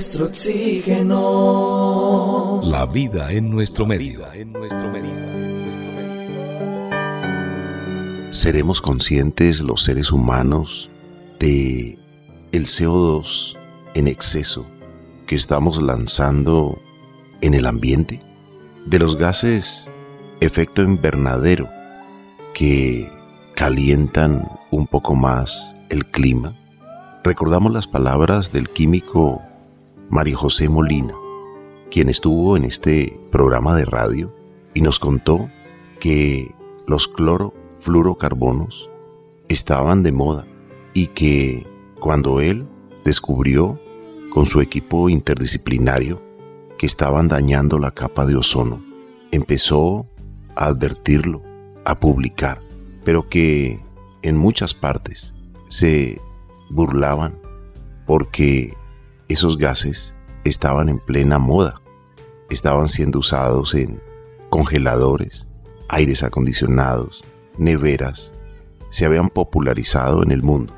nuestro oxígeno. La vida en nuestro medio. En nuestro medio. ¿Seremos conscientes los seres humanos de el CO2 en exceso que estamos lanzando en el ambiente? De los gases efecto invernadero que calientan un poco más el clima? Recordamos las palabras del químico Mario José Molina, quien estuvo en este programa de radio y nos contó que los clorofluorocarbonos estaban de moda y que cuando él descubrió con su equipo interdisciplinario que estaban dañando la capa de ozono, empezó a advertirlo, a publicar, pero que en muchas partes se burlaban porque esos gases estaban en plena moda, estaban siendo usados en congeladores, aires acondicionados, neveras, se habían popularizado en el mundo.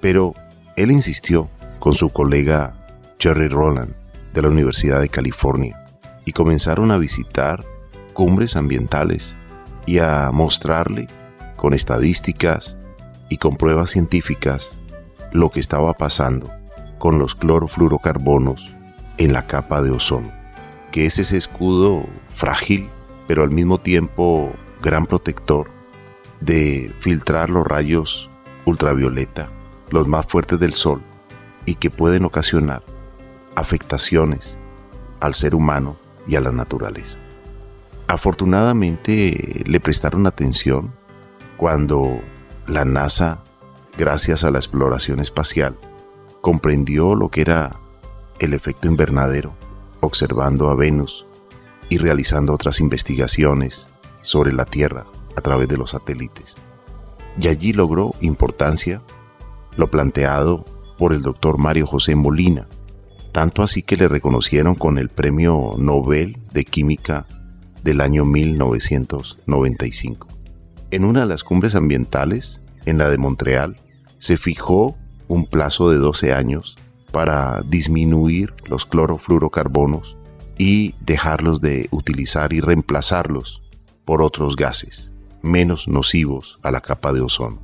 Pero él insistió con su colega Jerry Roland de la Universidad de California y comenzaron a visitar cumbres ambientales y a mostrarle con estadísticas y con pruebas científicas lo que estaba pasando con los clorofluorocarbonos en la capa de ozono, que es ese escudo frágil, pero al mismo tiempo gran protector de filtrar los rayos ultravioleta, los más fuertes del sol, y que pueden ocasionar afectaciones al ser humano y a la naturaleza. Afortunadamente le prestaron atención cuando la NASA, gracias a la exploración espacial, comprendió lo que era el efecto invernadero, observando a Venus y realizando otras investigaciones sobre la Tierra a través de los satélites. Y allí logró importancia lo planteado por el doctor Mario José Molina, tanto así que le reconocieron con el Premio Nobel de Química del año 1995. En una de las cumbres ambientales, en la de Montreal, se fijó un plazo de 12 años para disminuir los clorofluorocarbonos y dejarlos de utilizar y reemplazarlos por otros gases menos nocivos a la capa de ozono.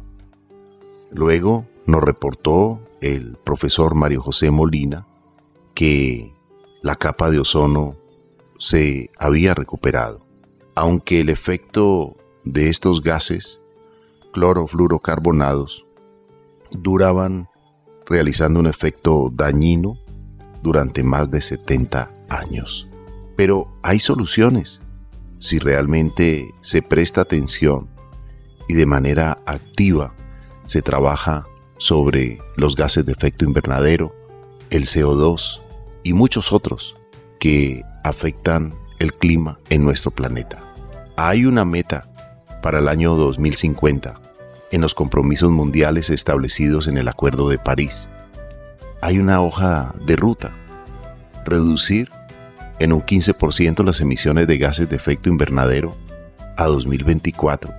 Luego nos reportó el profesor Mario José Molina que la capa de ozono se había recuperado, aunque el efecto de estos gases clorofluorocarbonados duraban realizando un efecto dañino durante más de 70 años. Pero hay soluciones si realmente se presta atención y de manera activa se trabaja sobre los gases de efecto invernadero, el CO2 y muchos otros que afectan el clima en nuestro planeta. Hay una meta para el año 2050 en los compromisos mundiales establecidos en el Acuerdo de París. Hay una hoja de ruta. Reducir en un 15% las emisiones de gases de efecto invernadero a 2024.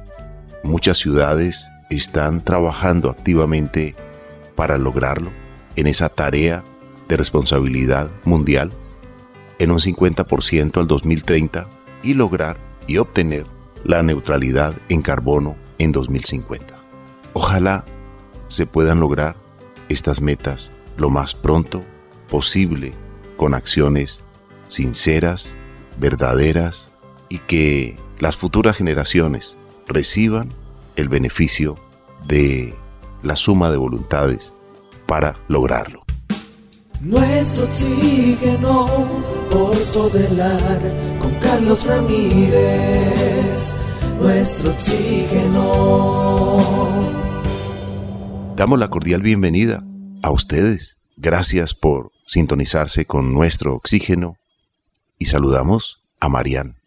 Muchas ciudades están trabajando activamente para lograrlo en esa tarea de responsabilidad mundial en un 50% al 2030 y lograr y obtener la neutralidad en carbono en 2050. Ojalá se puedan lograr estas metas lo más pronto posible con acciones sinceras, verdaderas y que las futuras generaciones reciban el beneficio de la suma de voluntades para lograrlo. Nuestro oxígeno por todo el ar con Carlos Ramírez. Nuestro oxígeno. Damos la cordial bienvenida a ustedes. Gracias por sintonizarse con nuestro oxígeno y saludamos a Marian.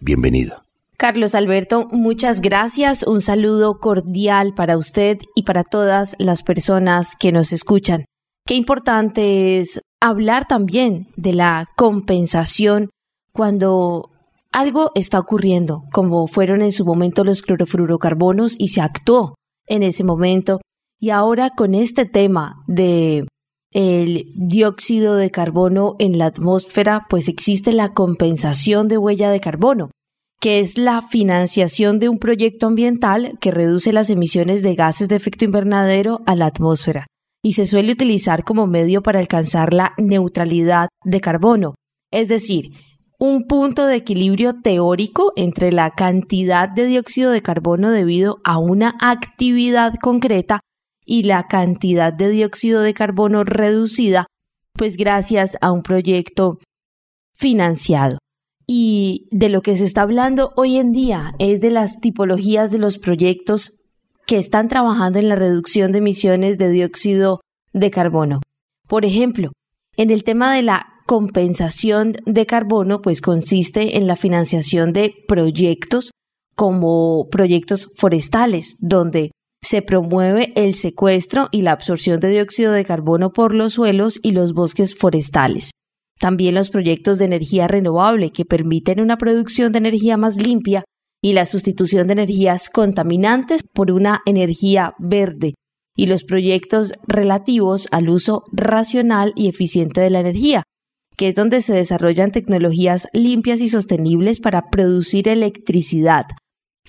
Bienvenida. Carlos Alberto, muchas gracias. Un saludo cordial para usted y para todas las personas que nos escuchan. Qué importante es hablar también de la compensación cuando algo está ocurriendo, como fueron en su momento los clorofluorocarbonos y se actuó en ese momento. Y ahora con este tema de el dióxido de carbono en la atmósfera, pues existe la compensación de huella de carbono, que es la financiación de un proyecto ambiental que reduce las emisiones de gases de efecto invernadero a la atmósfera. Y se suele utilizar como medio para alcanzar la neutralidad de carbono, es decir, un punto de equilibrio teórico entre la cantidad de dióxido de carbono debido a una actividad concreta y la cantidad de dióxido de carbono reducida, pues gracias a un proyecto financiado. Y de lo que se está hablando hoy en día es de las tipologías de los proyectos que están trabajando en la reducción de emisiones de dióxido de carbono. Por ejemplo, en el tema de la compensación de carbono, pues consiste en la financiación de proyectos como proyectos forestales, donde se promueve el secuestro y la absorción de dióxido de carbono por los suelos y los bosques forestales. También los proyectos de energía renovable que permiten una producción de energía más limpia y la sustitución de energías contaminantes por una energía verde y los proyectos relativos al uso racional y eficiente de la energía, que es donde se desarrollan tecnologías limpias y sostenibles para producir electricidad,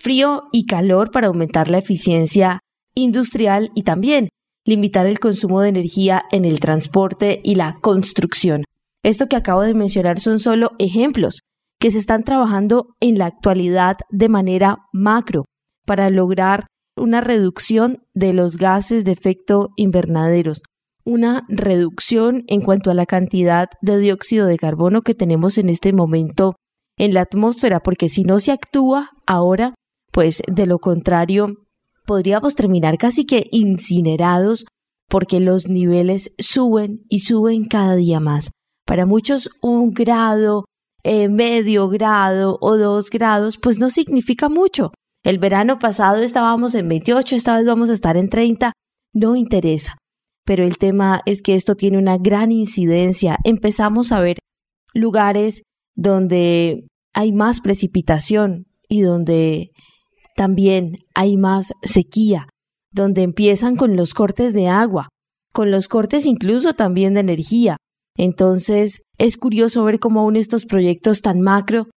frío y calor para aumentar la eficiencia industrial y también limitar el consumo de energía en el transporte y la construcción. Esto que acabo de mencionar son solo ejemplos, que se están trabajando en la actualidad de manera macro para lograr una reducción de los gases de efecto invernaderos, una reducción en cuanto a la cantidad de dióxido de carbono que tenemos en este momento en la atmósfera, porque si no se actúa ahora, pues de lo contrario, podríamos terminar casi que incinerados porque los niveles suben y suben cada día más. Para muchos un grado, eh, medio grado o dos grados, pues no significa mucho. El verano pasado estábamos en 28, esta vez vamos a estar en 30, no interesa. Pero el tema es que esto tiene una gran incidencia. Empezamos a ver lugares donde hay más precipitación y donde también hay más sequía, donde empiezan con los cortes de agua, con los cortes incluso también de energía, entonces, es curioso ver cómo aún estos proyectos tan macro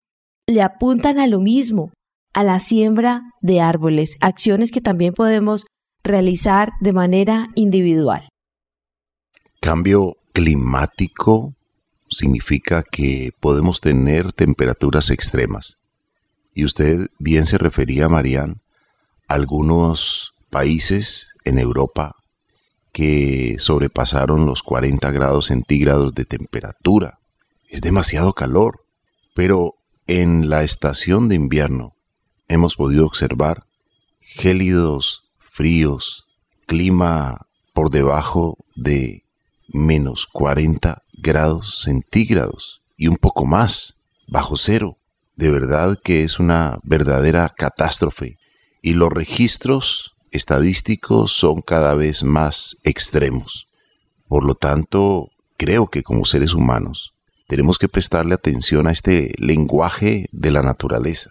le apuntan a lo mismo, a la siembra de árboles, acciones que también podemos realizar de manera individual. Cambio climático significa que podemos tener temperaturas extremas. Y usted bien se refería, Marian, a algunos países en Europa que sobrepasaron los 40 grados centígrados de temperatura. Es demasiado calor, pero en la estación de invierno hemos podido observar gélidos, fríos, clima por debajo de menos 40 grados centígrados y un poco más, bajo cero. De verdad que es una verdadera catástrofe. Y los registros estadísticos son cada vez más extremos. Por lo tanto, creo que como seres humanos tenemos que prestarle atención a este lenguaje de la naturaleza.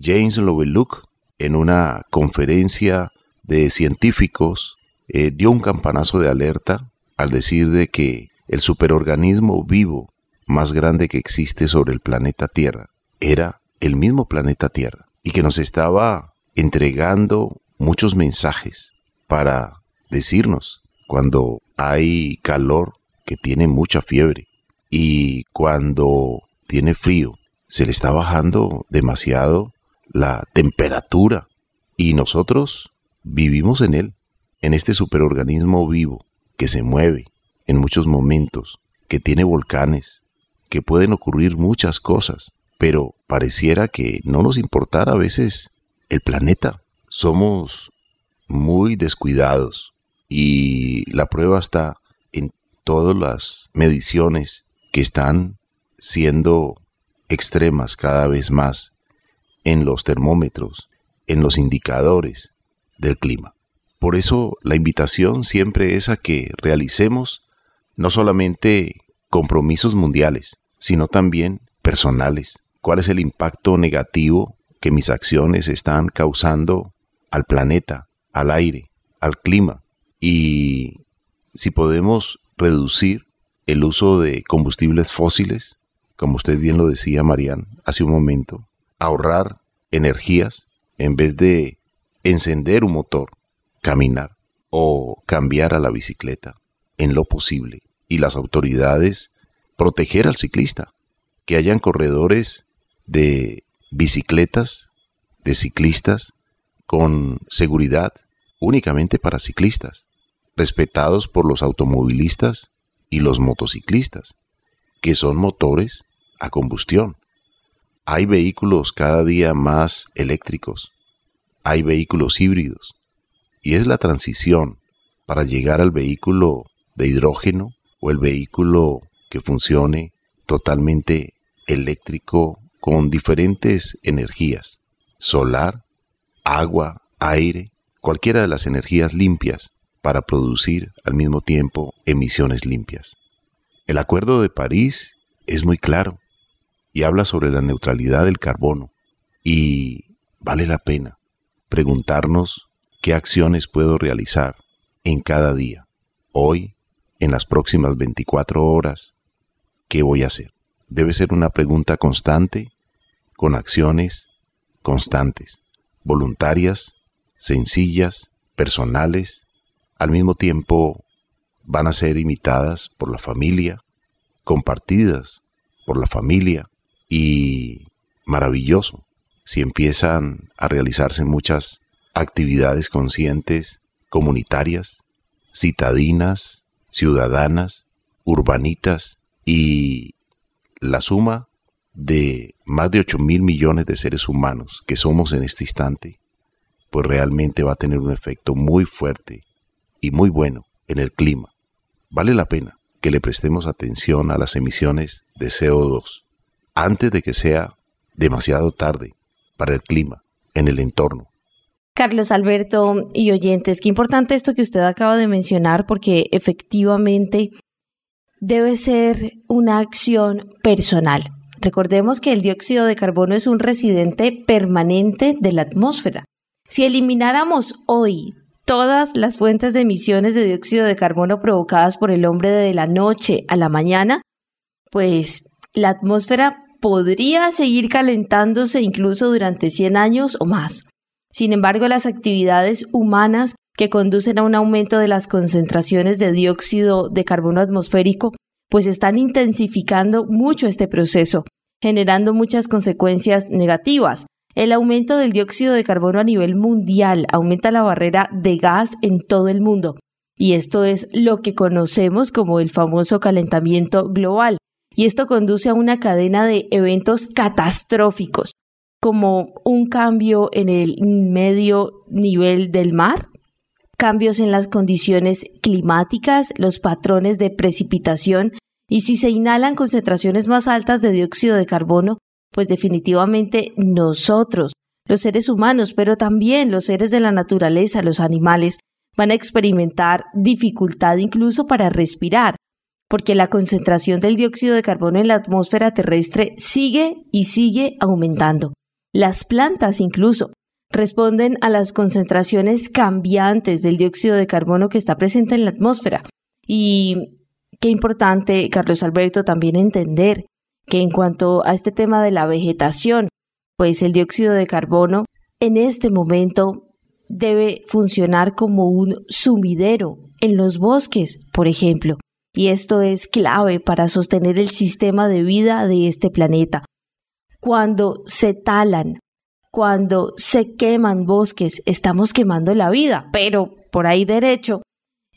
James Lovelock, en una conferencia de científicos, eh, dio un campanazo de alerta al decir de que el superorganismo vivo más grande que existe sobre el planeta Tierra era el mismo planeta Tierra y que nos estaba entregando muchos mensajes para decirnos cuando hay calor que tiene mucha fiebre y cuando tiene frío se le está bajando demasiado la temperatura. Y nosotros vivimos en él, en este superorganismo vivo que se mueve en muchos momentos, que tiene volcanes, que pueden ocurrir muchas cosas, pero pareciera que no nos importara a veces el planeta, somos muy descuidados y la prueba está en todas las mediciones que están siendo extremas cada vez más en los termómetros, en los indicadores del clima. Por eso la invitación siempre es a que realicemos no solamente compromisos mundiales, sino también personales. ¿Cuál es el impacto negativo que mis acciones están causando al planeta, al aire, al clima. Y si podemos reducir el uso de combustibles fósiles, como usted bien lo decía, Marian, hace un momento, ahorrar energías en vez de encender un motor, caminar o cambiar a la bicicleta en lo posible. Y las autoridades proteger al ciclista, que hayan corredores de bicicletas, de ciclistas, con seguridad únicamente para ciclistas, respetados por los automovilistas y los motociclistas, que son motores a combustión. Hay vehículos cada día más eléctricos, hay vehículos híbridos, y es la transición para llegar al vehículo de hidrógeno o el vehículo que funcione totalmente eléctrico con diferentes energías, solar, agua, aire, cualquiera de las energías limpias para producir al mismo tiempo emisiones limpias. El Acuerdo de París es muy claro y habla sobre la neutralidad del carbono y vale la pena preguntarnos qué acciones puedo realizar en cada día, hoy, en las próximas 24 horas, qué voy a hacer. Debe ser una pregunta constante, con acciones constantes, voluntarias, sencillas, personales, al mismo tiempo van a ser imitadas por la familia, compartidas por la familia y maravilloso. Si empiezan a realizarse muchas actividades conscientes, comunitarias, citadinas, ciudadanas, urbanitas y la suma de más de 8 mil millones de seres humanos que somos en este instante, pues realmente va a tener un efecto muy fuerte y muy bueno en el clima. Vale la pena que le prestemos atención a las emisiones de CO2 antes de que sea demasiado tarde para el clima en el entorno. Carlos Alberto y oyentes, qué importante esto que usted acaba de mencionar porque efectivamente debe ser una acción personal. Recordemos que el dióxido de carbono es un residente permanente de la atmósfera. Si elimináramos hoy todas las fuentes de emisiones de dióxido de carbono provocadas por el hombre de la noche a la mañana, pues la atmósfera podría seguir calentándose incluso durante 100 años o más. Sin embargo, las actividades humanas que conducen a un aumento de las concentraciones de dióxido de carbono atmosférico, pues están intensificando mucho este proceso, generando muchas consecuencias negativas. El aumento del dióxido de carbono a nivel mundial aumenta la barrera de gas en todo el mundo, y esto es lo que conocemos como el famoso calentamiento global, y esto conduce a una cadena de eventos catastróficos, como un cambio en el medio nivel del mar, cambios en las condiciones climáticas, los patrones de precipitación y si se inhalan concentraciones más altas de dióxido de carbono, pues definitivamente nosotros, los seres humanos, pero también los seres de la naturaleza, los animales, van a experimentar dificultad incluso para respirar, porque la concentración del dióxido de carbono en la atmósfera terrestre sigue y sigue aumentando. Las plantas incluso responden a las concentraciones cambiantes del dióxido de carbono que está presente en la atmósfera. Y qué importante, Carlos Alberto, también entender que en cuanto a este tema de la vegetación, pues el dióxido de carbono en este momento debe funcionar como un sumidero en los bosques, por ejemplo y esto es clave para sostener el sistema de vida de este planeta. Cuando se talan, cuando se queman bosques, estamos quemando la vida, pero por ahí derecho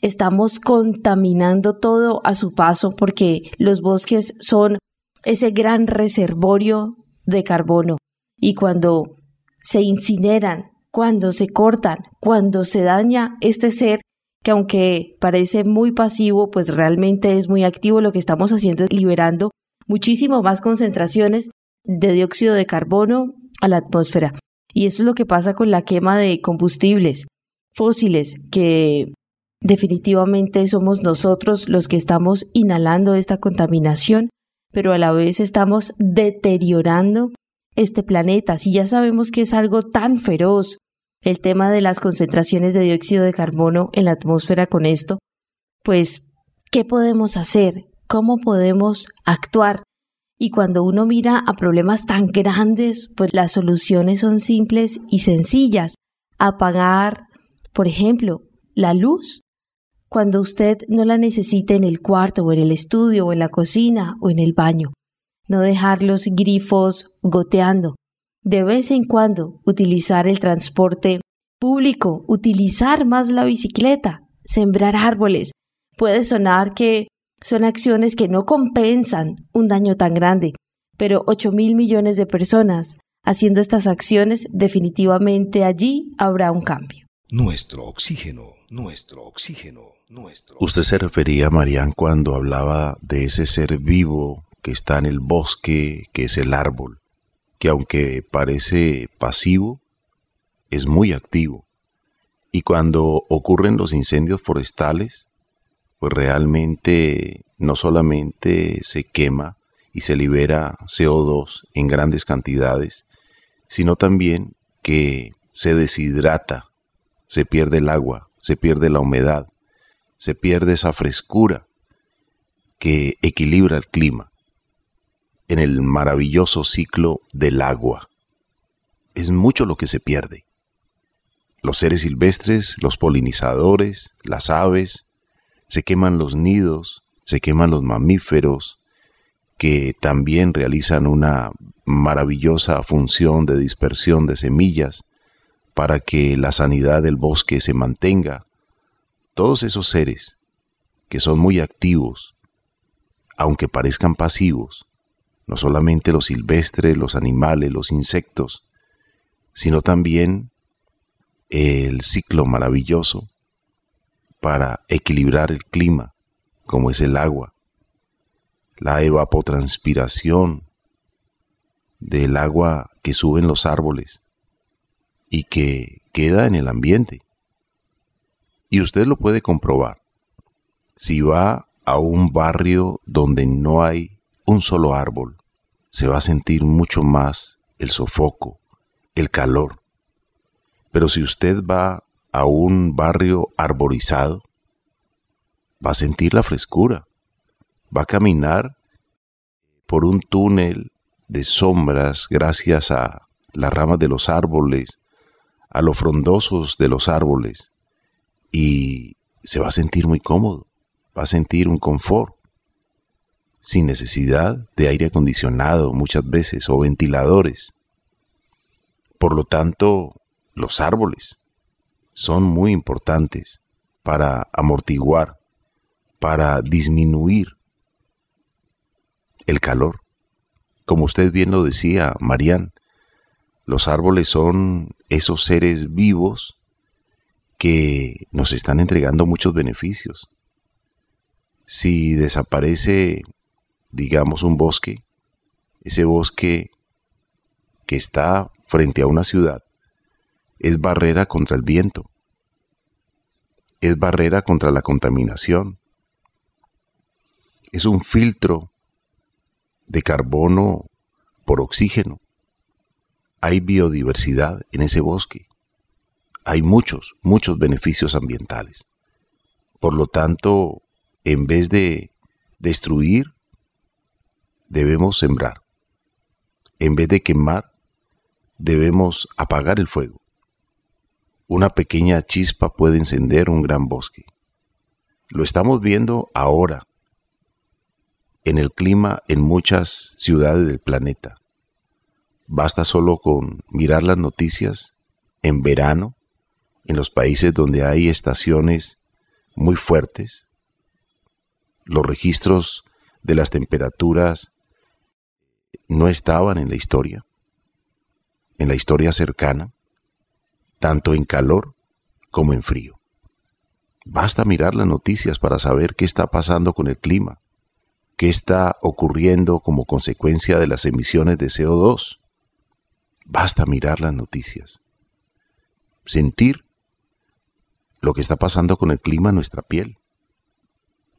estamos contaminando todo a su paso porque los bosques son ese gran reservorio de carbono y cuando se incineran, cuando se cortan, cuando se daña este ser que aunque parece muy pasivo, pues realmente es muy activo. Lo que estamos haciendo es liberando muchísimo más concentraciones de dióxido de carbono a la atmósfera. Y esto es lo que pasa con la quema de combustibles fósiles, que definitivamente somos nosotros los que estamos inhalando esta contaminación, pero a la vez estamos deteriorando este planeta. Si ya sabemos que es algo tan feroz, el tema de las concentraciones de dióxido de carbono en la atmósfera con esto, pues, ¿Qué podemos hacer? ¿Cómo podemos actuar? Y cuando uno mira a problemas tan grandes, pues las soluciones son simples y sencillas. Apagar, por ejemplo, la luz cuando usted no la necesite en el cuarto o en el estudio o en la cocina o en el baño. No dejar los grifos goteando. De vez en cuando utilizar el transporte público, utilizar más la bicicleta, sembrar árboles. Puede sonar que son acciones que no compensan un daño tan grande, pero 8 mil millones de personas haciendo estas acciones, definitivamente allí habrá un cambio. Nuestro oxígeno, nuestro oxígeno, nuestro. Usted se refería, Marian, cuando hablaba de ese ser vivo que está en el bosque, que es el árbol, que aunque parece pasivo, es muy activo. Y cuando ocurren los incendios forestales, pues realmente no solamente se quema y se libera CO2 en grandes cantidades, sino también que se deshidrata, se pierde el agua, se pierde la humedad, se pierde esa frescura que equilibra el clima en el maravilloso ciclo del agua. Es mucho lo que se pierde. Los seres silvestres, los polinizadores, las aves, se queman los nidos, se queman los mamíferos, que también realizan una maravillosa función de dispersión de semillas para que la sanidad del bosque se mantenga. Todos esos seres que son muy activos, aunque parezcan pasivos, no solamente los silvestres, los animales, los insectos, sino también el ciclo maravilloso para equilibrar el clima, como es el agua, la evapotranspiración del agua que sube en los árboles y que queda en el ambiente. Y usted lo puede comprobar. Si va a un barrio donde no hay un solo árbol, se va a sentir mucho más el sofoco, el calor. Pero si usted va a un barrio arborizado, va a sentir la frescura, va a caminar por un túnel de sombras gracias a las ramas de los árboles, a los frondosos de los árboles, y se va a sentir muy cómodo, va a sentir un confort, sin necesidad de aire acondicionado muchas veces o ventiladores. Por lo tanto, los árboles son muy importantes para amortiguar para disminuir el calor. Como usted bien lo decía, Marían, los árboles son esos seres vivos que nos están entregando muchos beneficios. Si desaparece, digamos, un bosque, ese bosque que está frente a una ciudad es barrera contra el viento, es barrera contra la contaminación, es un filtro de carbono por oxígeno. Hay biodiversidad en ese bosque. Hay muchos, muchos beneficios ambientales. Por lo tanto, en vez de destruir, debemos sembrar. En vez de quemar, debemos apagar el fuego. Una pequeña chispa puede encender un gran bosque. Lo estamos viendo ahora en el clima en muchas ciudades del planeta. Basta solo con mirar las noticias en verano, en los países donde hay estaciones muy fuertes. Los registros de las temperaturas no estaban en la historia, en la historia cercana, tanto en calor como en frío. Basta mirar las noticias para saber qué está pasando con el clima qué está ocurriendo como consecuencia de las emisiones de CO2. Basta mirar las noticias, sentir lo que está pasando con el clima en nuestra piel,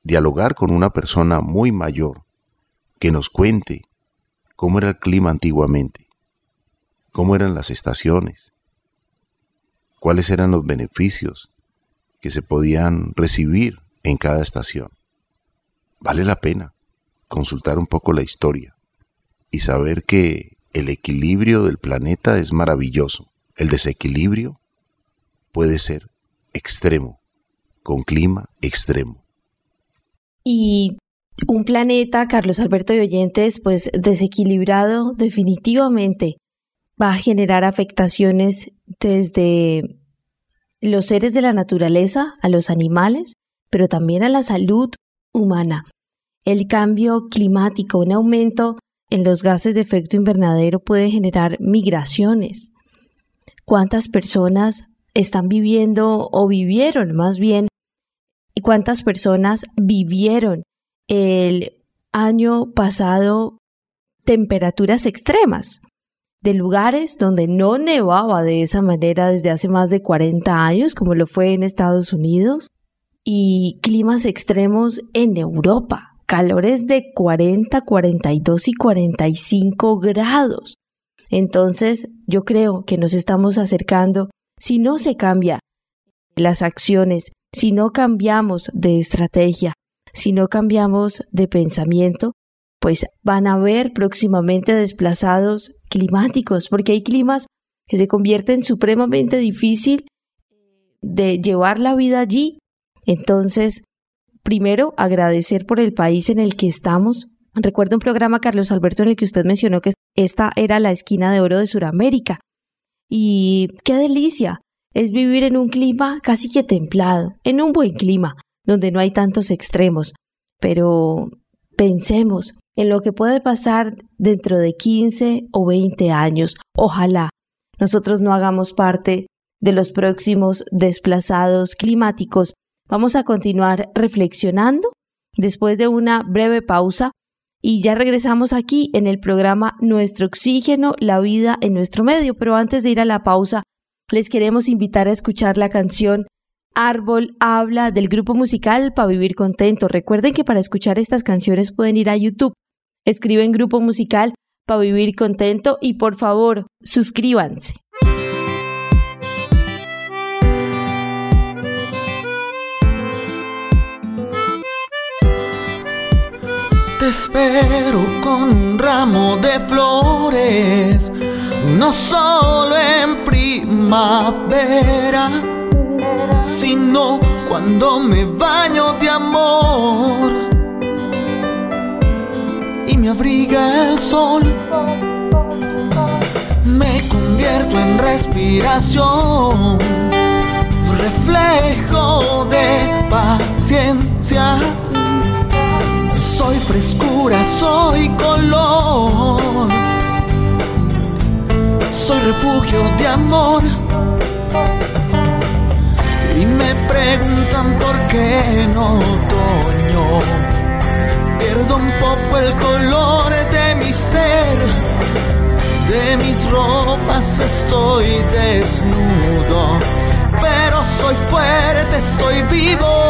dialogar con una persona muy mayor que nos cuente cómo era el clima antiguamente, cómo eran las estaciones, cuáles eran los beneficios que se podían recibir en cada estación. vale la pena consultar un poco la historia y saber que el equilibrio del planeta es maravilloso. El desequilibrio puede ser extremo, con clima extremo. Y un planeta, Carlos Alberto y oyentes, pues desequilibrado definitivamente va a generar afectaciones desde los seres de la naturaleza, a los animales, pero también a la salud humana. El cambio climático, un aumento en los gases de efecto invernadero puede generar migraciones. ¿Cuántas personas están viviendo o vivieron más bien? ¿Y cuántas personas vivieron el año pasado temperaturas extremas? De lugares donde no nevaba de esa manera desde hace más de 40 años, como lo fue en Estados Unidos, y climas extremos en Europa, calores de 40, 42 y 45 grados. Entonces, yo creo que nos estamos acercando, si no se cambia las acciones, si no cambiamos de estrategia, si no cambiamos de pensamiento, pues van a haber próximamente desplazados climáticos, porque hay climas que se convierten supremamente difícil de llevar la vida allí. Entonces, primero, agradecer por el país en el que estamos. Recuerdo un programa, Carlos Alberto, en el que usted mencionó que esta era la esquina de oro de Sudamérica. Y qué delicia es vivir en un clima casi que templado, en un buen clima, donde no hay tantos extremos. Pero pensemos, en lo que puede pasar dentro de 15 o 20 años. Ojalá nosotros no hagamos parte de los próximos desplazados climáticos. Vamos a continuar reflexionando después de una breve pausa y ya regresamos aquí en el programa Nuestro Oxígeno, la vida en nuestro medio. Pero antes de ir a la pausa, les queremos invitar a escuchar la canción Árbol habla del grupo musical para vivir contento. Recuerden que para escuchar estas canciones pueden ir a YouTube Escriben grupo musical para vivir contento y por favor, suscríbanse. Te espero con un ramo de flores, no solo en primavera, sino cuando me baño de amor me abriga el sol. Me convierto en respiración, reflejo de paciencia. Soy frescura, soy color. Soy refugio de amor. Y me preguntan por qué no otoño Pierdo un poco el color de mi ser, de mis ropas estoy desnudo, pero soy fuerte, estoy vivo,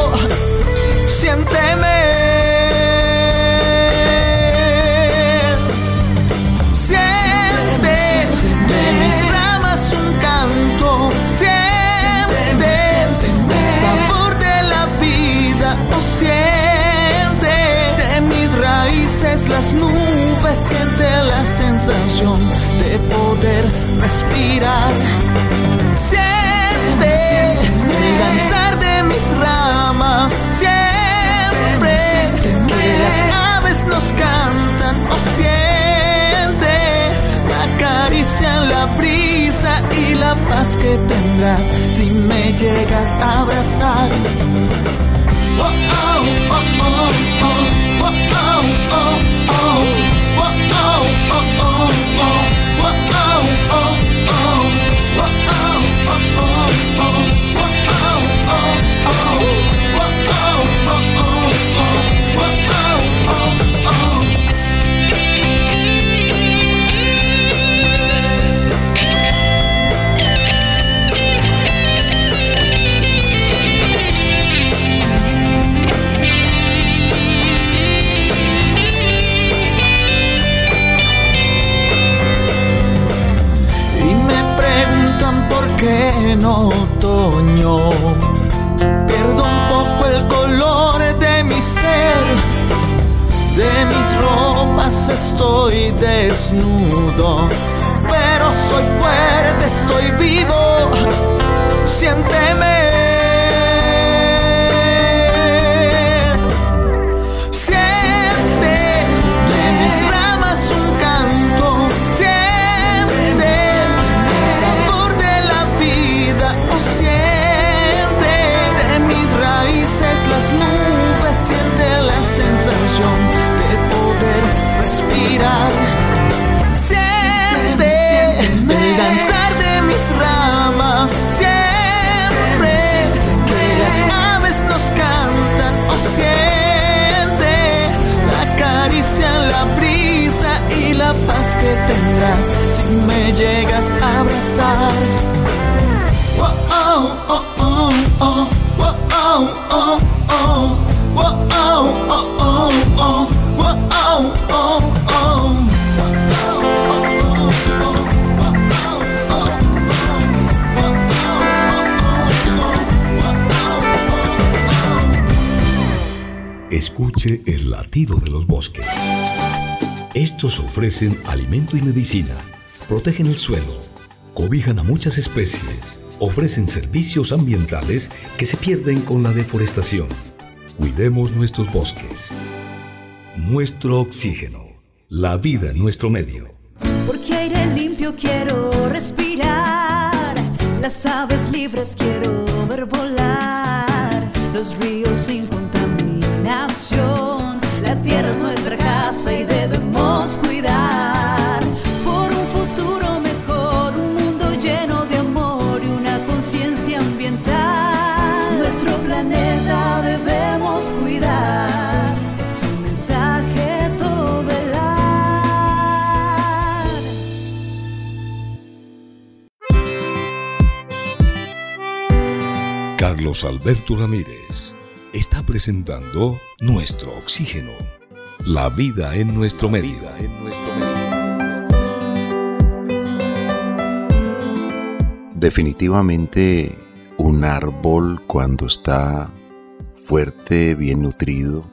de poder respirar. Siente el danzar de mis ramas, siempre que las aves nos cantan o siente la caricia en la brisa y la paz que tendrás si me llegas a abrazar. Oh, oh, oh, oh, oh, oh, oh, oh. otoño. Pierdo un poco el color de mi ser, de mis ropas estoy desnudo, pero soy fuerte, estoy vivo. Siénteme tendrás si me llegas a abrazar. Escuche el latido de los bosques. Estos ofrecen alimento y medicina, protegen el suelo, cobijan a muchas especies, ofrecen servicios ambientales que se pierden con la deforestación. Cuidemos nuestros bosques. Nuestro oxígeno. La vida en nuestro medio. Porque aire limpio quiero respirar. Las aves libres quiero ver volar. Los ríos sin contaminación. La tierra es nuestra casa y debemos Alberto Ramírez está presentando Nuestro Oxígeno. La vida en nuestro medio. Definitivamente un árbol cuando está fuerte, bien nutrido,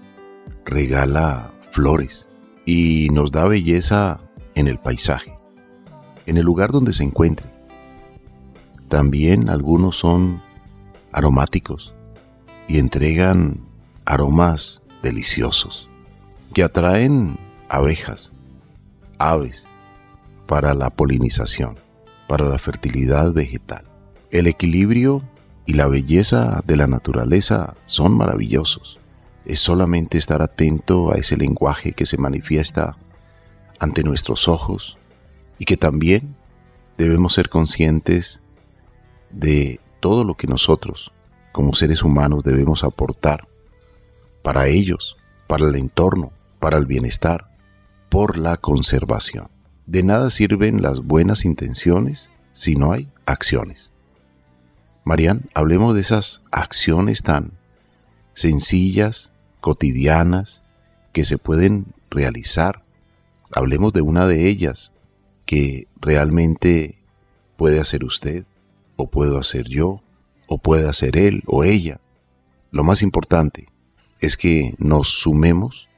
regala flores y nos da belleza en el paisaje, en el lugar donde se encuentre. También algunos son aromáticos y entregan aromas deliciosos que atraen abejas, aves, para la polinización, para la fertilidad vegetal. El equilibrio y la belleza de la naturaleza son maravillosos. Es solamente estar atento a ese lenguaje que se manifiesta ante nuestros ojos y que también debemos ser conscientes de todo lo que nosotros, como seres humanos, debemos aportar para ellos, para el entorno, para el bienestar, por la conservación. De nada sirven las buenas intenciones si no hay acciones. Marian, hablemos de esas acciones tan sencillas, cotidianas, que se pueden realizar. Hablemos de una de ellas que realmente puede hacer usted, o puedo hacer yo, o puede hacer él o ella. Lo más importante es que nos sumemos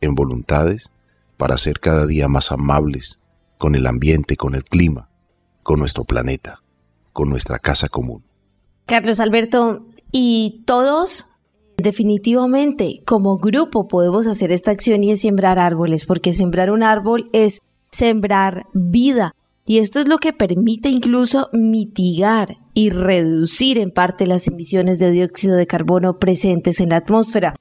en voluntades para ser cada día más amables con el ambiente, con el clima, con nuestro planeta, con nuestra casa común. Carlos Alberto, y todos definitivamente como grupo podemos hacer esta acción y es sembrar árboles, porque sembrar un árbol es sembrar vida. Y esto es lo que permite incluso mitigar y reducir en parte las emisiones de dióxido de carbono presentes en la atmósfera.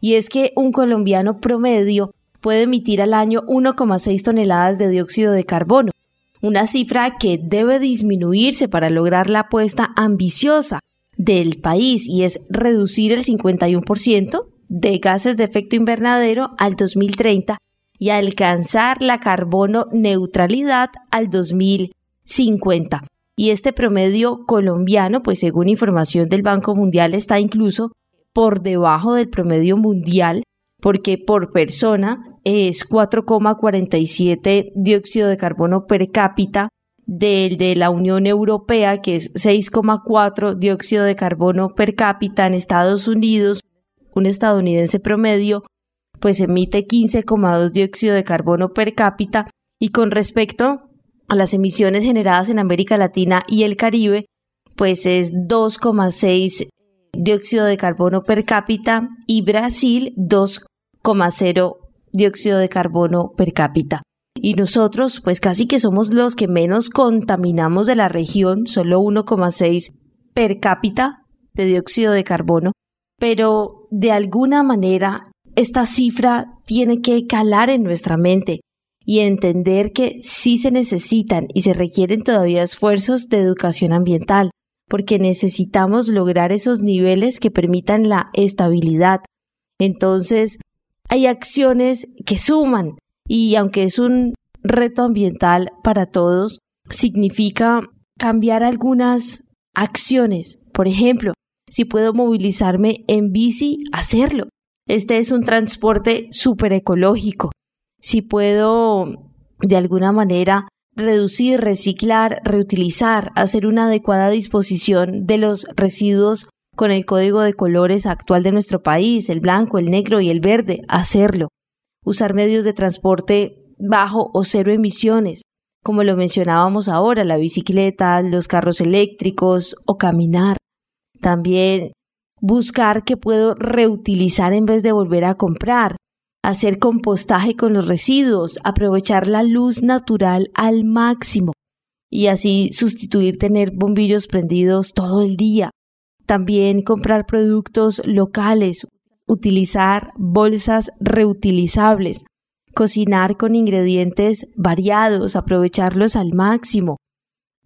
Y es que un colombiano promedio puede emitir al año 1,6 toneladas de dióxido de carbono, una cifra que debe disminuirse para lograr la apuesta ambiciosa del país y es reducir el 51% de gases de efecto invernadero al 2030 y alcanzar la carbono neutralidad al 2050. Y este promedio colombiano, pues según información del Banco Mundial, está incluso por debajo del promedio mundial porque por persona es 4,47 dióxido de carbono per cápita del de la Unión Europea, que es 6,4 dióxido de carbono per cápita en Estados Unidos, un estadounidense promedio pues emite 15,2 dióxido de carbono per cápita y con respecto a las emisiones generadas en América Latina y el Caribe, pues es 2,6 dióxido de carbono per cápita y Brasil 2,0 dióxido de carbono per cápita. Y nosotros, pues casi que somos los que menos contaminamos de la región, solo 1,6 per cápita de dióxido de carbono, pero de alguna manera esta cifra tiene que calar en nuestra mente y entender que sí se necesitan y se requieren todavía esfuerzos de educación ambiental, porque necesitamos lograr esos niveles que permitan la estabilidad. Entonces, hay acciones que suman y aunque es un reto ambiental para todos, significa cambiar algunas acciones. Por ejemplo, si puedo movilizarme en bici, hacerlo. Este es un transporte súper ecológico. Si puedo, de alguna manera, reducir, reciclar, reutilizar, hacer una adecuada disposición de los residuos con el código de colores actual de nuestro país, el blanco, el negro y el verde, hacerlo. Usar medios de transporte bajo o cero emisiones, como lo mencionábamos ahora, la bicicleta, los carros eléctricos o caminar. También buscar que puedo reutilizar en vez de volver a comprar, hacer compostaje con los residuos, aprovechar la luz natural al máximo y así sustituir tener bombillos prendidos todo el día. También comprar productos locales, utilizar bolsas reutilizables, cocinar con ingredientes variados, aprovecharlos al máximo.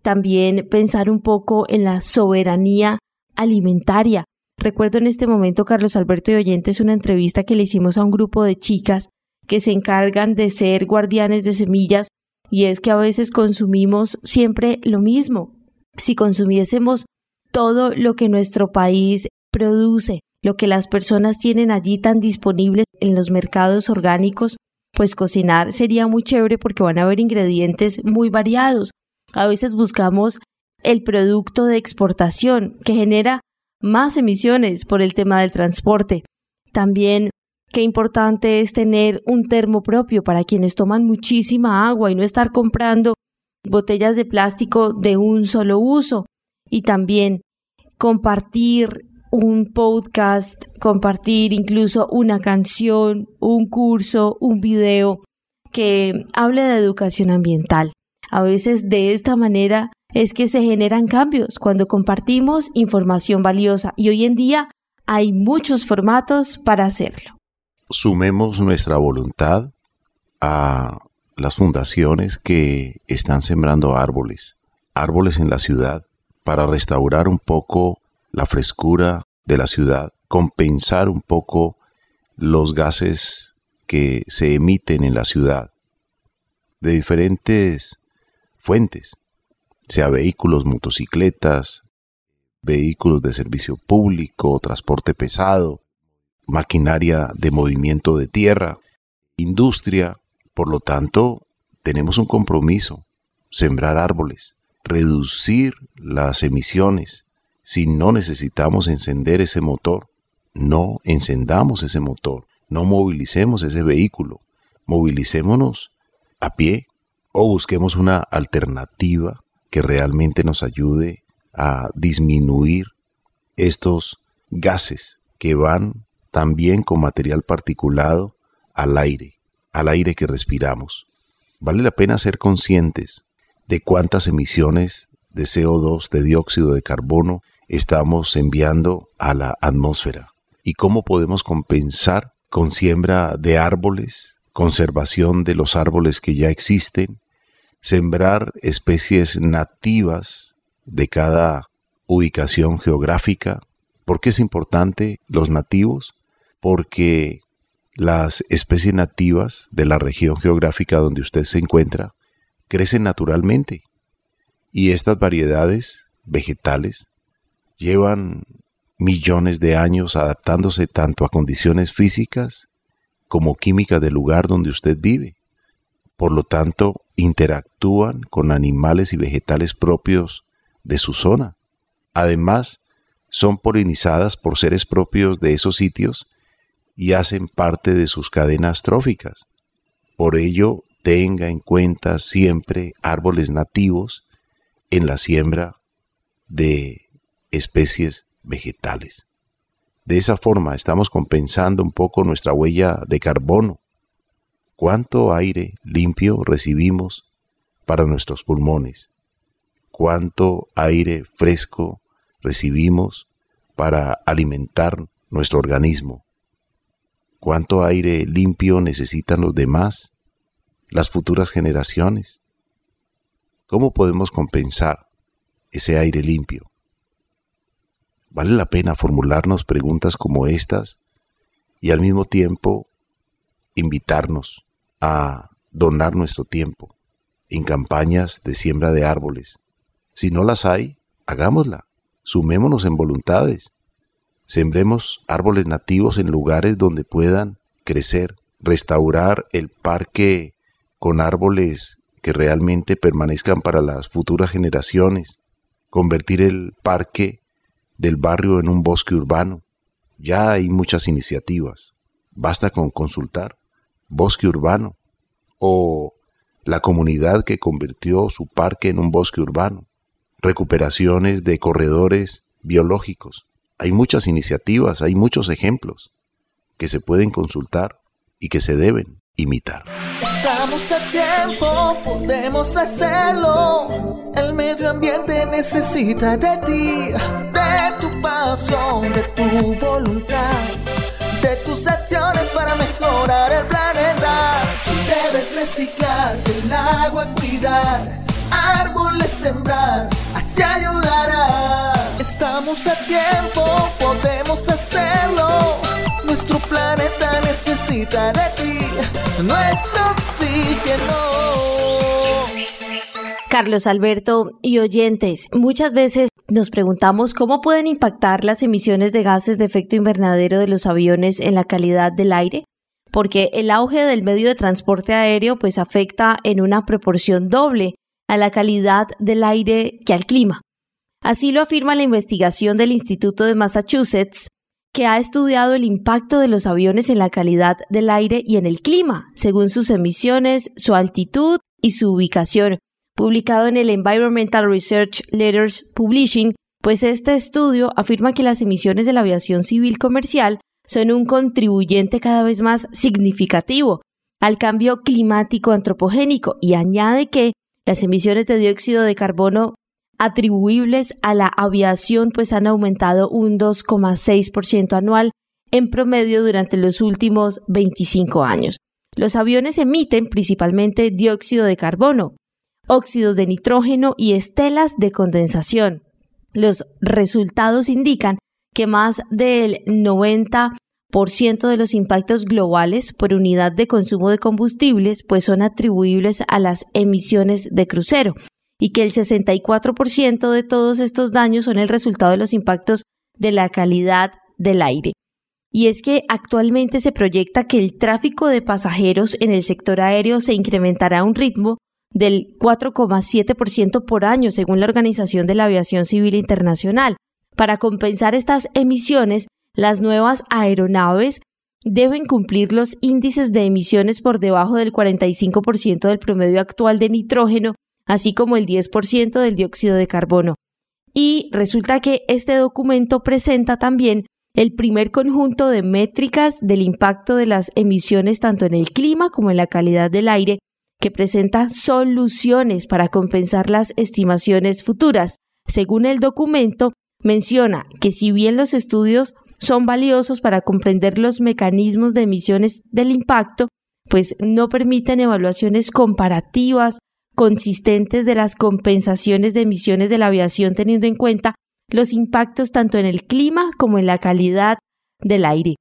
También pensar un poco en la soberanía alimentaria, Recuerdo en este momento, Carlos Alberto y Oyentes, una entrevista que le hicimos a un grupo de chicas que se encargan de ser guardianes de semillas y es que a veces consumimos siempre lo mismo. Si consumiésemos todo lo que nuestro país produce, lo que las personas tienen allí tan disponibles en los mercados orgánicos, pues cocinar sería muy chévere porque van a haber ingredientes muy variados. A veces buscamos el producto de exportación que genera más emisiones por el tema del transporte. También qué importante es tener un termo propio para quienes toman muchísima agua y no estar comprando botellas de plástico de un solo uso. Y también compartir un podcast, compartir incluso una canción, un curso, un video que hable de educación ambiental. A veces de esta manera es que se generan cambios cuando compartimos información valiosa y hoy en día hay muchos formatos para hacerlo. Sumemos nuestra voluntad a las fundaciones que están sembrando árboles, árboles en la ciudad, para restaurar un poco la frescura de la ciudad, compensar un poco los gases que se emiten en la ciudad de diferentes fuentes sea vehículos, motocicletas, vehículos de servicio público, transporte pesado, maquinaria de movimiento de tierra, industria. Por lo tanto, tenemos un compromiso, sembrar árboles, reducir las emisiones. Si no necesitamos encender ese motor, no encendamos ese motor, no movilicemos ese vehículo, movilicémonos a pie o busquemos una alternativa que realmente nos ayude a disminuir estos gases que van también con material particulado al aire, al aire que respiramos. Vale la pena ser conscientes de cuántas emisiones de CO2, de dióxido de carbono, estamos enviando a la atmósfera y cómo podemos compensar con siembra de árboles, conservación de los árboles que ya existen, sembrar especies nativas de cada ubicación geográfica. ¿Por qué es importante los nativos? Porque las especies nativas de la región geográfica donde usted se encuentra crecen naturalmente y estas variedades vegetales llevan millones de años adaptándose tanto a condiciones físicas como químicas del lugar donde usted vive. Por lo tanto, interactúan con animales y vegetales propios de su zona. Además, son polinizadas por seres propios de esos sitios y hacen parte de sus cadenas tróficas. Por ello, tenga en cuenta siempre árboles nativos en la siembra de especies vegetales. De esa forma estamos compensando un poco nuestra huella de carbono. ¿Cuánto aire limpio recibimos para nuestros pulmones? ¿Cuánto aire fresco recibimos para alimentar nuestro organismo? ¿Cuánto aire limpio necesitan los demás, las futuras generaciones? ¿Cómo podemos compensar ese aire limpio? Vale la pena formularnos preguntas como estas y al mismo tiempo invitarnos a donar nuestro tiempo en campañas de siembra de árboles. Si no las hay, hagámosla. Sumémonos en voluntades. Sembremos árboles nativos en lugares donde puedan crecer. Restaurar el parque con árboles que realmente permanezcan para las futuras generaciones. Convertir el parque del barrio en un bosque urbano. Ya hay muchas iniciativas. Basta con consultar. Bosque urbano. O la comunidad que convirtió su parque en un bosque urbano. Recuperaciones de corredores biológicos. Hay muchas iniciativas, hay muchos ejemplos que se pueden consultar y que se deben imitar. Estamos a tiempo, podemos hacerlo. El medio ambiente necesita de ti, de tu pasión, de tu voluntad, de tus acciones para mejorar el planeta. Reciclar, el agua cuidar, árboles sembrar, así ayudarás. Estamos a tiempo, podemos hacerlo. Nuestro planeta necesita de ti, nuestro oxígeno. Carlos Alberto y oyentes, muchas veces nos preguntamos cómo pueden impactar las emisiones de gases de efecto invernadero de los aviones en la calidad del aire, porque el auge del medio de transporte aéreo pues afecta en una proporción doble a la calidad del aire que al clima. Así lo afirma la investigación del Instituto de Massachusetts, que ha estudiado el impacto de los aviones en la calidad del aire y en el clima, según sus emisiones, su altitud y su ubicación. Publicado en el Environmental Research Letters Publishing, pues este estudio afirma que las emisiones de la aviación civil comercial son un contribuyente cada vez más significativo al cambio climático antropogénico y añade que las emisiones de dióxido de carbono atribuibles a la aviación pues han aumentado un 2,6% anual en promedio durante los últimos 25 años. Los aviones emiten principalmente dióxido de carbono, óxidos de nitrógeno y estelas de condensación. Los resultados indican que más del 90% de los impactos globales por unidad de consumo de combustibles pues son atribuibles a las emisiones de crucero y que el 64% de todos estos daños son el resultado de los impactos de la calidad del aire. Y es que actualmente se proyecta que el tráfico de pasajeros en el sector aéreo se incrementará a un ritmo del 4,7% por año, según la Organización de la Aviación Civil Internacional. Para compensar estas emisiones, las nuevas aeronaves deben cumplir los índices de emisiones por debajo del 45% del promedio actual de nitrógeno así como el 10% del dióxido de carbono. Y resulta que este documento presenta también el primer conjunto de métricas del impacto de las emisiones tanto en el clima como en la calidad del aire, que presenta soluciones para compensar las estimaciones futuras. Según el documento, menciona que si bien los estudios son valiosos para comprender los mecanismos de emisiones del impacto, pues no permiten evaluaciones comparativas consistentes de las compensaciones de emisiones de la aviación teniendo en cuenta los impactos tanto en el clima como en la calidad del aire.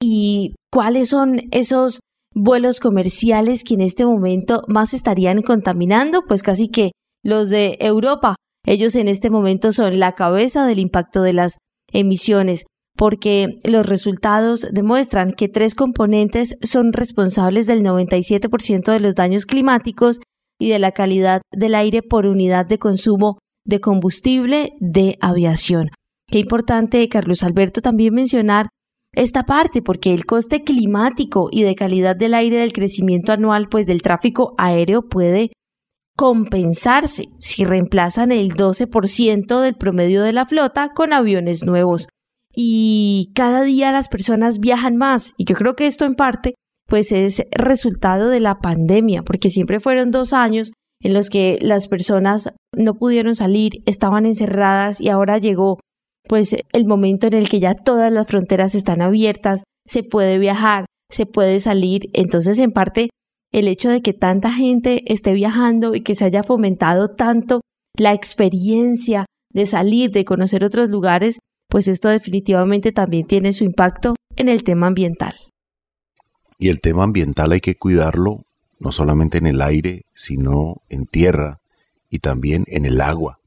¿Y cuáles son esos vuelos comerciales que en este momento más estarían contaminando? Pues casi que los de Europa. Ellos en este momento son la cabeza del impacto de las emisiones porque los resultados demuestran que tres componentes son responsables del 97% de los daños climáticos y de la calidad del aire por unidad de consumo de combustible de aviación. Qué importante, Carlos Alberto, también mencionar esta parte, porque el coste climático y de calidad del aire del crecimiento anual pues del tráfico aéreo puede compensarse si reemplazan el 12% del promedio de la flota con aviones nuevos. Y cada día las personas viajan más y yo creo que esto en parte pues es resultado de la pandemia, porque siempre fueron dos años en los que las personas no pudieron salir, estaban encerradas y ahora llegó pues el momento en el que ya todas las fronteras están abiertas, se puede viajar, se puede salir, entonces en parte el hecho de que tanta gente esté viajando y que se haya fomentado tanto la experiencia de salir, de conocer otros lugares, pues esto definitivamente también tiene su impacto en el tema ambiental. Y el tema ambiental hay que cuidarlo no solamente en el aire, sino en tierra y también en el agua.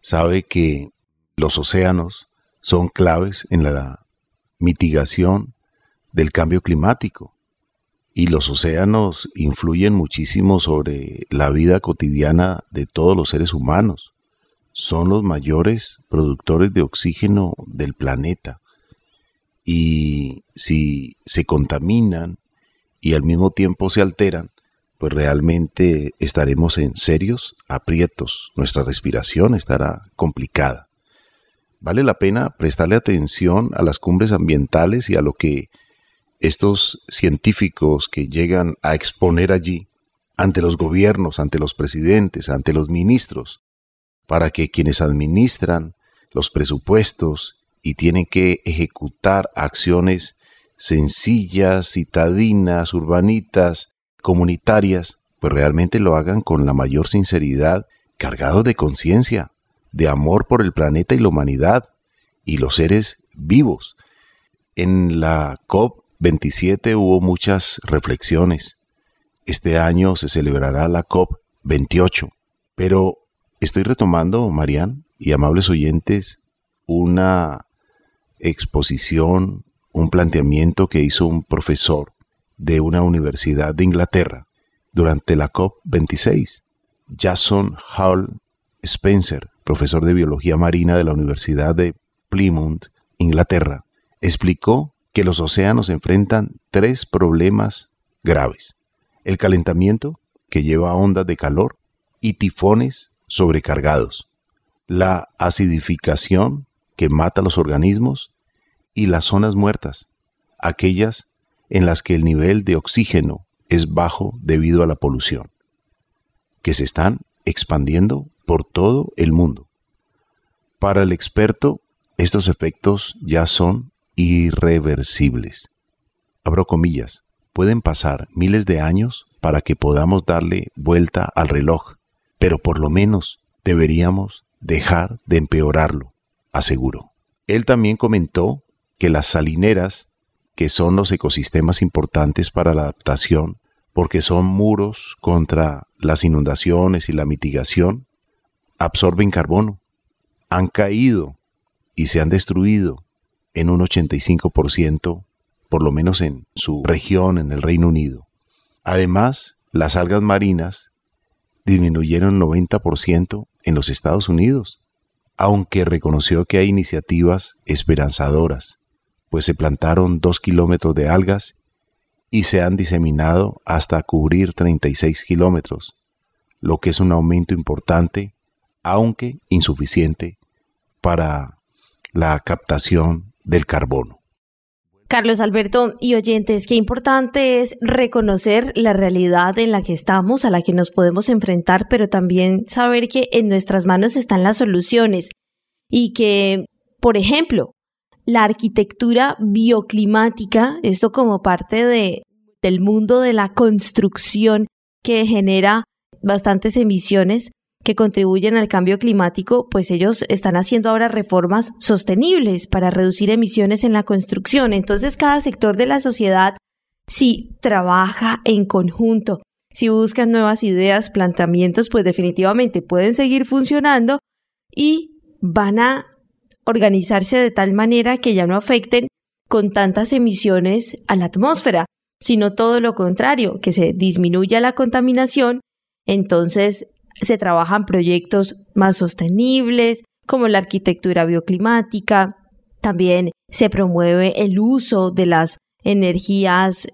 Sabe que los océanos son claves en la mitigación del cambio climático y los océanos influyen muchísimo sobre la vida cotidiana de todos los seres humanos. Son los mayores productores de oxígeno del planeta. Y si se contaminan y al mismo tiempo se alteran, pues realmente estaremos en serios aprietos, nuestra respiración estará complicada. Vale la pena prestarle atención a las cumbres ambientales y a lo que estos científicos que llegan a exponer allí ante los gobiernos, ante los presidentes, ante los ministros, para que quienes administran los presupuestos y tienen que ejecutar acciones sencillas, citadinas, urbanitas, comunitarias, pues realmente lo hagan con la mayor sinceridad, cargados de conciencia, de amor por el planeta y la humanidad y los seres vivos. En la COP27 hubo muchas reflexiones. Este año se celebrará la COP28. Pero estoy retomando, Marian y amables oyentes, una exposición, un planteamiento que hizo un profesor de una universidad de Inglaterra durante la COP26. Jason Hall Spencer, profesor de biología marina de la Universidad de Plymouth, Inglaterra, explicó que los océanos enfrentan tres problemas graves. El calentamiento, que lleva ondas de calor, y tifones sobrecargados. La acidificación, que mata los organismos, y las zonas muertas, aquellas en las que el nivel de oxígeno es bajo debido a la polución, que se están expandiendo por todo el mundo. Para el experto, estos efectos ya son irreversibles. Abro comillas, pueden pasar miles de años para que podamos darle vuelta al reloj, pero por lo menos deberíamos dejar de empeorarlo, aseguró. Él también comentó que las salineras, que son los ecosistemas importantes para la adaptación, porque son muros contra las inundaciones y la mitigación, absorben carbono, han caído y se han destruido en un 85%, por lo menos en su región, en el Reino Unido. Además, las algas marinas disminuyeron 90% en los Estados Unidos, aunque reconoció que hay iniciativas esperanzadoras, pues se plantaron dos kilómetros de algas y se han diseminado hasta cubrir 36 kilómetros, lo que es un aumento importante aunque insuficiente, para la captación del carbono. Carlos Alberto y oyentes, qué importante es reconocer la realidad en la que estamos, a la que nos podemos enfrentar, pero también saber que en nuestras manos están las soluciones y que, por ejemplo, la arquitectura bioclimática, esto como parte de, del mundo de la construcción que genera bastantes emisiones, que contribuyen al cambio climático, pues ellos están haciendo ahora reformas sostenibles para reducir emisiones en la construcción. Entonces, cada sector de la sociedad, si trabaja en conjunto, si buscan nuevas ideas, planteamientos, pues definitivamente pueden seguir funcionando y van a organizarse de tal manera que ya no afecten con tantas emisiones a la atmósfera, sino todo lo contrario, que se disminuya la contaminación, entonces se trabajan proyectos más sostenibles, como la arquitectura bioclimática, también se promueve el uso de las energías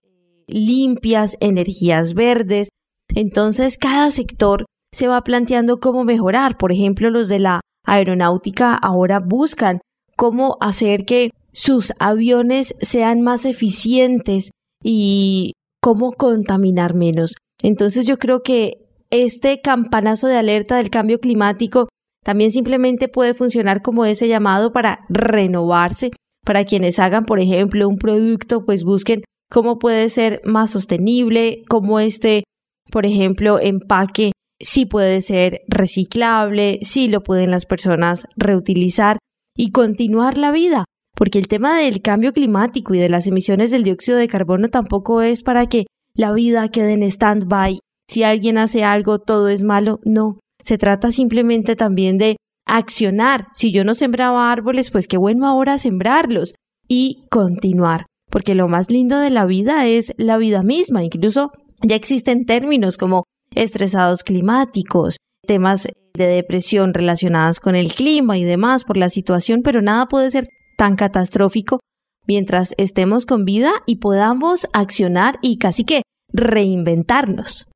limpias, energías verdes. Entonces, cada sector se va planteando cómo mejorar. Por ejemplo, los de la aeronáutica ahora buscan cómo hacer que sus aviones sean más eficientes y cómo contaminar menos. Entonces yo creo que este campanazo de alerta del cambio climático también simplemente puede funcionar como ese llamado para renovarse, para quienes hagan, por ejemplo, un producto, pues busquen cómo puede ser más sostenible, cómo este, por ejemplo, empaque sí puede ser reciclable, sí lo pueden las personas reutilizar y continuar la vida. Porque el tema del cambio climático y de las emisiones del dióxido de carbono tampoco es para que la vida quede en stand-by. Si alguien hace algo, todo es malo. No, se trata simplemente también de accionar. Si yo no sembraba árboles, pues qué bueno ahora sembrarlos y continuar. Porque lo más lindo de la vida es la vida misma. Incluso ya existen términos como estresados climáticos, temas de depresión relacionadas con el clima y demás por la situación, pero nada puede ser tan catastrófico mientras estemos con vida y podamos accionar y casi que reinventarnos.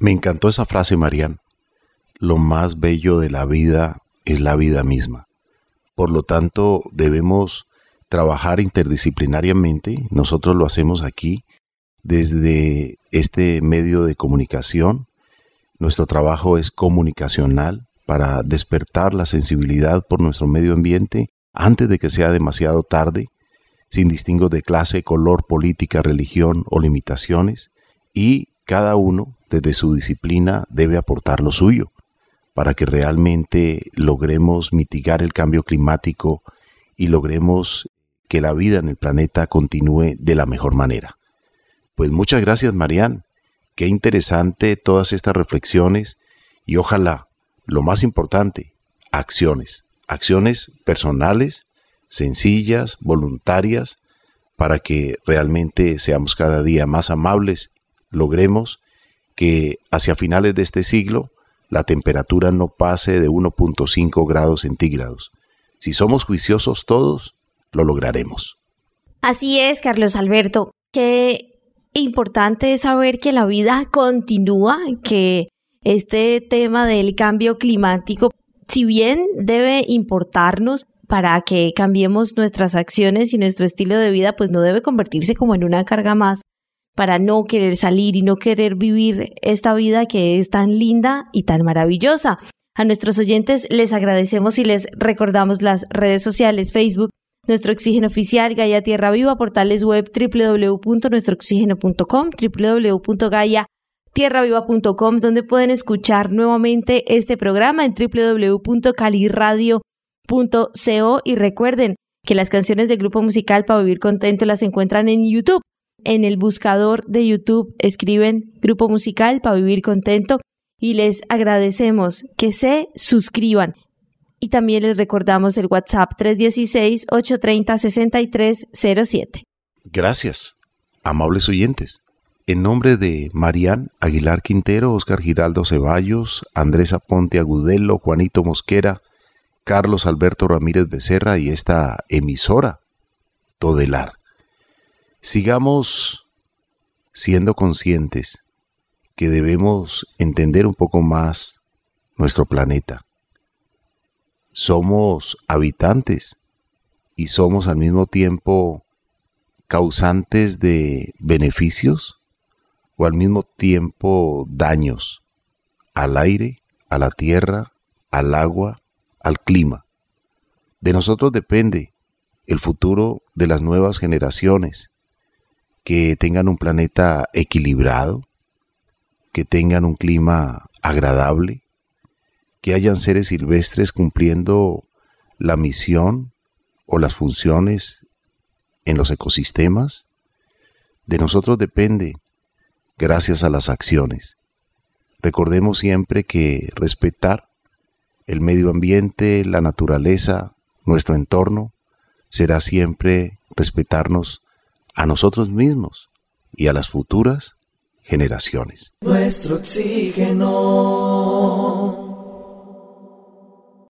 Me encantó esa frase, Marian. Lo más bello de la vida es la vida misma. Por lo tanto, debemos trabajar interdisciplinariamente. Nosotros lo hacemos aquí desde este medio de comunicación. Nuestro trabajo es comunicacional para despertar la sensibilidad por nuestro medio ambiente antes de que sea demasiado tarde, sin distingo de clase, color, política, religión o limitaciones, y cada uno, desde su disciplina, debe aportar lo suyo para que realmente logremos mitigar el cambio climático y logremos que la vida en el planeta continúe de la mejor manera. Pues muchas gracias, Marian. Qué interesante todas estas reflexiones y ojalá, lo más importante, acciones acciones personales, sencillas, voluntarias, para que realmente seamos cada día más amables, logremos que hacia finales de este siglo la temperatura no pase de 1.5 grados centígrados. Si somos juiciosos todos, lo lograremos. Así es, Carlos Alberto. Qué importante es saber que la vida continúa, que este tema del cambio climático si bien debe importarnos para que cambiemos nuestras acciones y nuestro estilo de vida, pues no debe convertirse como en una carga más para no querer salir y no querer vivir esta vida que es tan linda y tan maravillosa. A nuestros oyentes les agradecemos y les recordamos las redes sociales, Facebook, nuestro oxígeno oficial, Gaia Tierra Viva, portales web www.nuestrooxígeno.com, www.gaia tierraviva.com, donde pueden escuchar nuevamente este programa en www.caliradio.co y recuerden que las canciones del grupo musical para vivir contento las encuentran en YouTube. En el buscador de YouTube escriben Grupo Musical para vivir contento y les agradecemos que se suscriban. Y también les recordamos el WhatsApp 316-830-6307. Gracias, amables oyentes. En nombre de Marían Aguilar Quintero, Oscar Giraldo Ceballos, Andrés Aponte Agudelo, Juanito Mosquera, Carlos Alberto Ramírez Becerra y esta emisora, Todelar. Sigamos siendo conscientes que debemos entender un poco más nuestro planeta. Somos habitantes y somos al mismo tiempo causantes de beneficios o al mismo tiempo daños al aire, a la tierra, al agua, al clima. De nosotros depende el futuro de las nuevas generaciones, que tengan un planeta equilibrado, que tengan un clima agradable, que hayan seres silvestres cumpliendo la misión o las funciones en los ecosistemas. De nosotros depende gracias a las acciones. Recordemos siempre que respetar el medio ambiente, la naturaleza, nuestro entorno, será siempre respetarnos a nosotros mismos y a las futuras generaciones. Nuestro.